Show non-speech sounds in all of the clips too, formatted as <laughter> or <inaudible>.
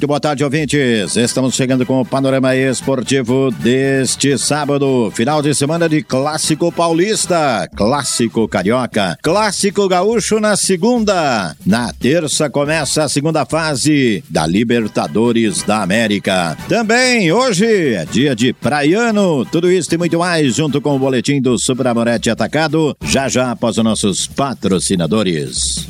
Muito boa tarde, ouvintes. Estamos chegando com o panorama esportivo deste sábado. Final de semana de Clássico Paulista, Clássico Carioca, Clássico Gaúcho na segunda. Na terça começa a segunda fase da Libertadores da América. Também hoje é dia de praiano. Tudo isso e muito mais junto com o boletim do Super Amorete Atacado, já já após os nossos patrocinadores.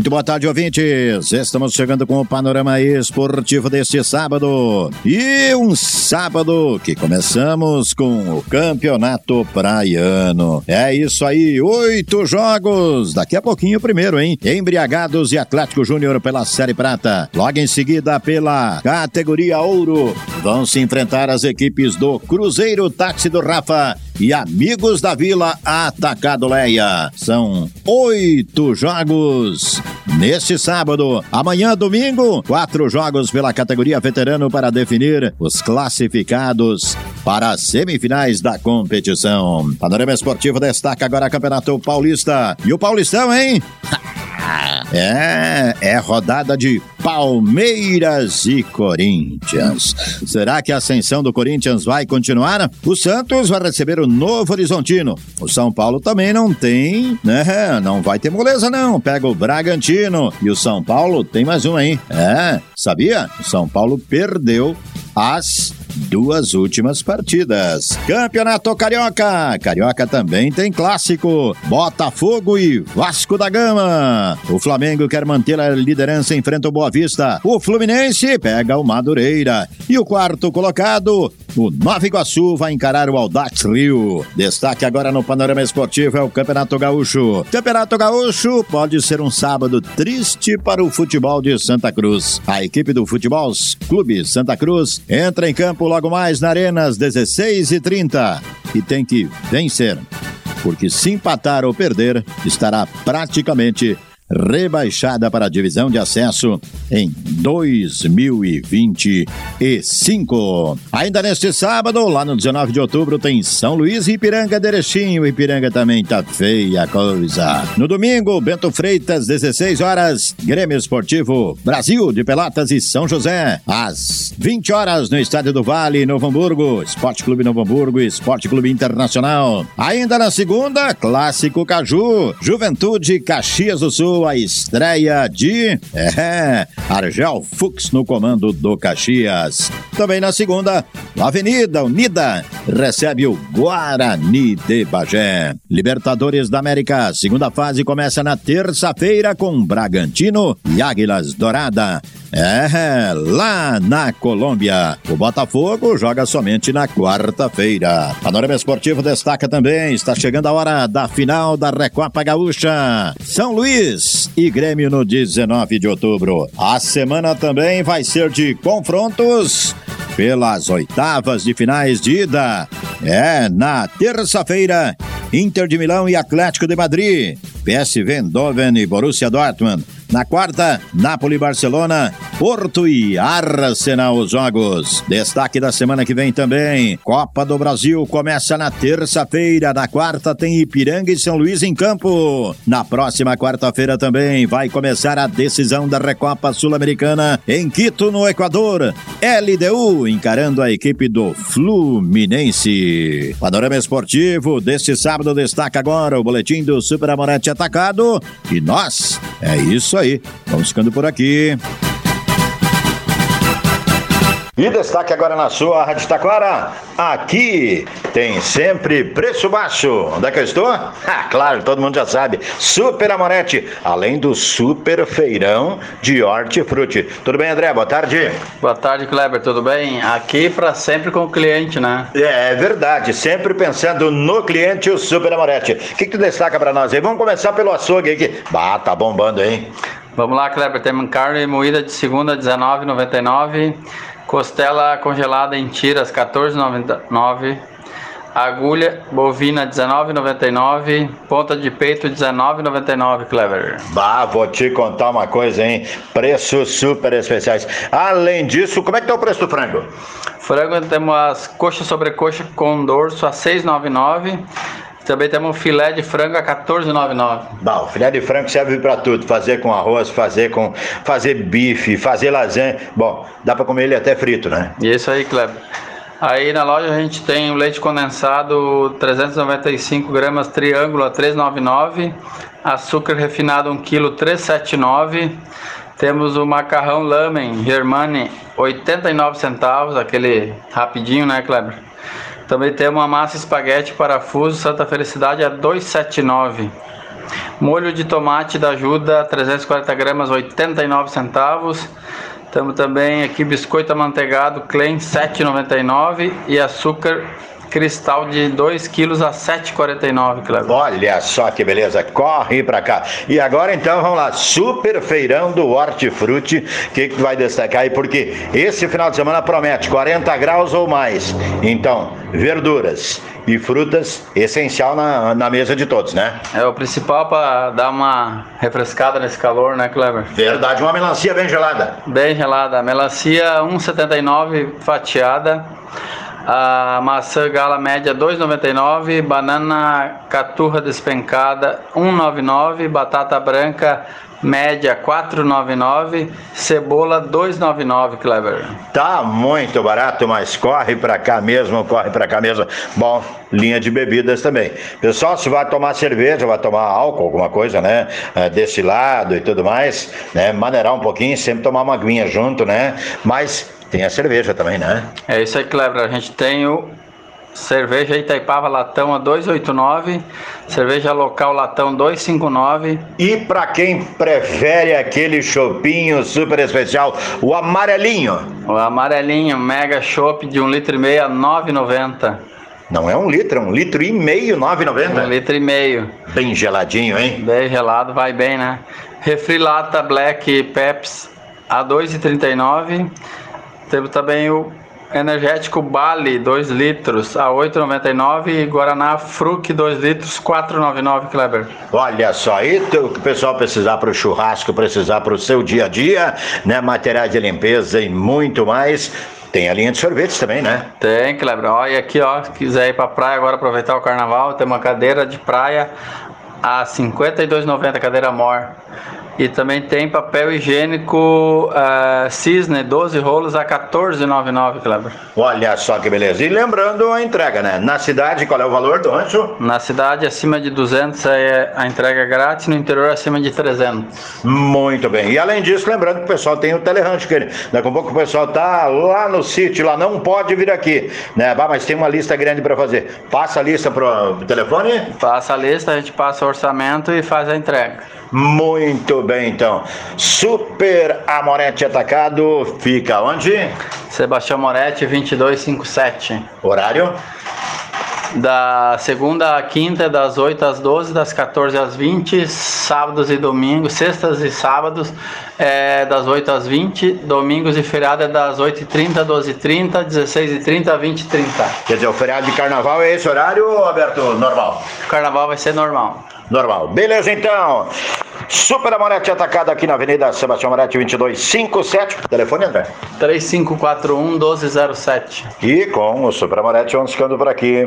Muito boa tarde, ouvintes. Estamos chegando com o panorama esportivo deste sábado. E um sábado que começamos com o Campeonato Praiano. É isso aí, oito jogos. Daqui a pouquinho o primeiro, hein? Embriagados e Atlético Júnior pela Série Prata. Logo em seguida pela categoria Ouro. Vão se enfrentar as equipes do Cruzeiro Táxi do Rafa e Amigos da Vila Atacado Leia. São oito jogos neste sábado. Amanhã, domingo, quatro jogos pela categoria veterano para definir os classificados para as semifinais da competição. Panorama Esportivo destaca agora Campeonato Paulista. E o Paulistão, hein? <laughs> É, é rodada de Palmeiras e Corinthians. Será que a ascensão do Corinthians vai continuar? O Santos vai receber o Novo Horizontino. O São Paulo também não tem, né? Não vai ter moleza, não. Pega o Bragantino. E o São Paulo tem mais um, hein? É, sabia? O São Paulo perdeu as duas últimas partidas. Campeonato Carioca. Carioca também tem clássico. Botafogo e Vasco da Gama. O Flamengo quer manter a liderança enfrenta o Boa Vista. O Fluminense pega o Madureira. E o quarto colocado, o Nova Iguaçu, vai encarar o Aldax Rio. Destaque agora no panorama esportivo é o Campeonato Gaúcho. Campeonato Gaúcho pode ser um sábado triste para o futebol de Santa Cruz. A equipe do Futebol Clube Santa Cruz entra em campo logo mais na Arena às 16h30 e tem que vencer. Porque se empatar ou perder, estará praticamente rebaixada para a divisão de acesso em 2025. Ainda neste sábado, lá no 19 de outubro, tem São Luís e Ipiranga de Erechim. O Ipiranga também tá feia a coisa. No domingo, Bento Freitas, 16 horas, Grêmio Esportivo Brasil de Pelotas e São José. Às 20 horas no Estádio do Vale, Novo Hamburgo, Esporte Clube Novo Hamburgo e Esporte Clube Internacional. Ainda na segunda, Clássico Caju, Juventude Caxias do Sul, a estreia de <laughs> é, Argel Fux no comando do Caxias. Também na segunda, a Avenida Unida recebe o Guarani de Bagé. Libertadores da América, segunda fase começa na terça-feira com Bragantino e Águilas Dourada. É, lá na Colômbia. O Botafogo joga somente na quarta-feira. Panorama Esportivo destaca também, está chegando a hora da final da Recopa Gaúcha. São Luís e Grêmio no 19 de outubro. A semana também vai ser de confrontos pelas oitavas de finais de ida. É, na terça-feira, Inter de Milão e Atlético de Madrid. PSV Eindhoven e Borussia Dortmund. Na quarta, Napoli e Barcelona Porto e Arsenal os jogos. Destaque da semana que vem também. Copa do Brasil começa na terça-feira. Na quarta tem Ipiranga e São Luís em campo. Na próxima quarta-feira também vai começar a decisão da Recopa Sul-Americana em Quito, no Equador. LDU encarando a equipe do Fluminense. Panorama Esportivo deste sábado destaca agora o boletim do Super Amorete Atacado. E nós, é isso aí. Vamos ficando por aqui. E destaque agora na sua Rádio Taquara. Aqui tem sempre preço baixo. Onde é que eu estou? <laughs> Ah, claro, todo mundo já sabe. Super Amorete, além do super feirão de hortifruti. Tudo bem, André? Boa tarde. Boa tarde, Kleber. Tudo bem? Aqui para sempre com o cliente, né? É, é verdade. Sempre pensando no cliente, o Super Amorete. O que, que tu destaca para nós aí? Vamos começar pelo açougue aqui. Bah, tá bombando, hein? Vamos lá, Kleber. Temos carne moída de segunda, R$19,99. Costela congelada em tiras 14,99. Agulha bovina 19,99. Ponta de peito 19,99, Clever. Bah, vou te contar uma coisa, hein? Preços super especiais. Além disso, como é que tá o preço do frango? Frango temos as coxas sobre coxa com dorso a 6,99. Também temos filé de frango a 14,99. Bom, filé de frango serve para tudo, fazer com arroz, fazer com fazer bife, fazer lasanha. Bom, dá para comer ele até frito, né? Isso aí, Kleber. Aí na loja a gente tem o leite condensado 395 gramas triângulo a 399, açúcar refinado 1 kg 379. Temos o macarrão lamen Germani 89 centavos, aquele rapidinho, né, Kleber? Também temos a massa espaguete parafuso Santa Felicidade a 279. Molho de tomate da ajuda 340 gramas 89 centavos. Temos também aqui biscoito amanteigado Klein 7,99 e açúcar cristal de 2 quilos a 7,49, Cleber. Olha só que beleza, corre pra cá. E agora então vamos lá, super feirão do Hortifruti, o que, que tu vai destacar aí? Porque esse final de semana promete 40 graus ou mais. Então, verduras e frutas, essencial na, na mesa de todos, né? É o principal para dar uma refrescada nesse calor, né, Cleber? Verdade, uma melancia bem gelada. Bem gelada, melancia 1,79 fatiada a maçã gala média 2,99, banana caturra despencada 1,99, batata branca média 4,99, cebola 2,99, Clever. Tá muito barato, mas corre para cá mesmo, corre para cá mesmo. Bom, linha de bebidas também. Pessoal, se vai tomar cerveja, vai tomar álcool, alguma coisa, né? É, desse lado e tudo mais, né? Maneirar um pouquinho, sempre tomar uma aguinha junto, né? Mas tem a cerveja também, né? É isso aí, Cleber. A gente tem o cerveja Itaipava latão a 289, cerveja local latão 259. E para quem prefere aquele chopinho super especial, o amarelinho. O amarelinho mega chopp de um litro e meio a 9,90. Não é um litro, é um litro e meio, 9,90. Um litro e meio. Bem geladinho, hein? Bem gelado, vai bem, né? Refri lata Black Peps a 2,39. Temos também o energético Bali 2 litros a 8,99 e Guaraná Fruc 2 litros 4,99 Kleber. Olha só, aí o que o pessoal precisar para o churrasco, precisar para o seu dia a dia, né? Materiais de limpeza e muito mais. Tem a linha de sorvetes também, né? Tem, Kleber. Olha aqui, ó, se quiser ir para praia agora aproveitar o carnaval, tem uma cadeira de praia a 52,90 cadeira mor. E também tem papel higiênico uh, Cisne, 12 rolos a 14,99, Kleber. Olha só que beleza. E lembrando a entrega, né? Na cidade, qual é o valor do rancho? Na cidade, acima de 200 é a entrega grátis, no interior, acima de 300. Muito bem. E além disso, lembrando que o pessoal tem o telerancho, que daqui a pouco o pessoal tá lá no sítio, lá não pode vir aqui, né? Bah, mas tem uma lista grande para fazer. Passa a lista pro telefone? Passa a lista, a gente passa o orçamento e faz a entrega. Muito bem, então. Super Amorete Atacado fica onde? Sebastião Moretti, 2257. Horário? Da segunda à quinta, das 8 às 12, das 14 às 20, sábados e domingos, sextas e sábados, é das 8 às 20, domingos e feriado é das 8h30, 12h30, 16h30, 20h30. Quer dizer, o feriado de carnaval é esse horário aberto normal? O carnaval vai ser normal. Normal. Beleza, então. Super Amorete atacado aqui na Avenida Sebastião Amorete 2257. Telefone, André? 3541 1207. E com o Super Amorete vamos ficando por aqui.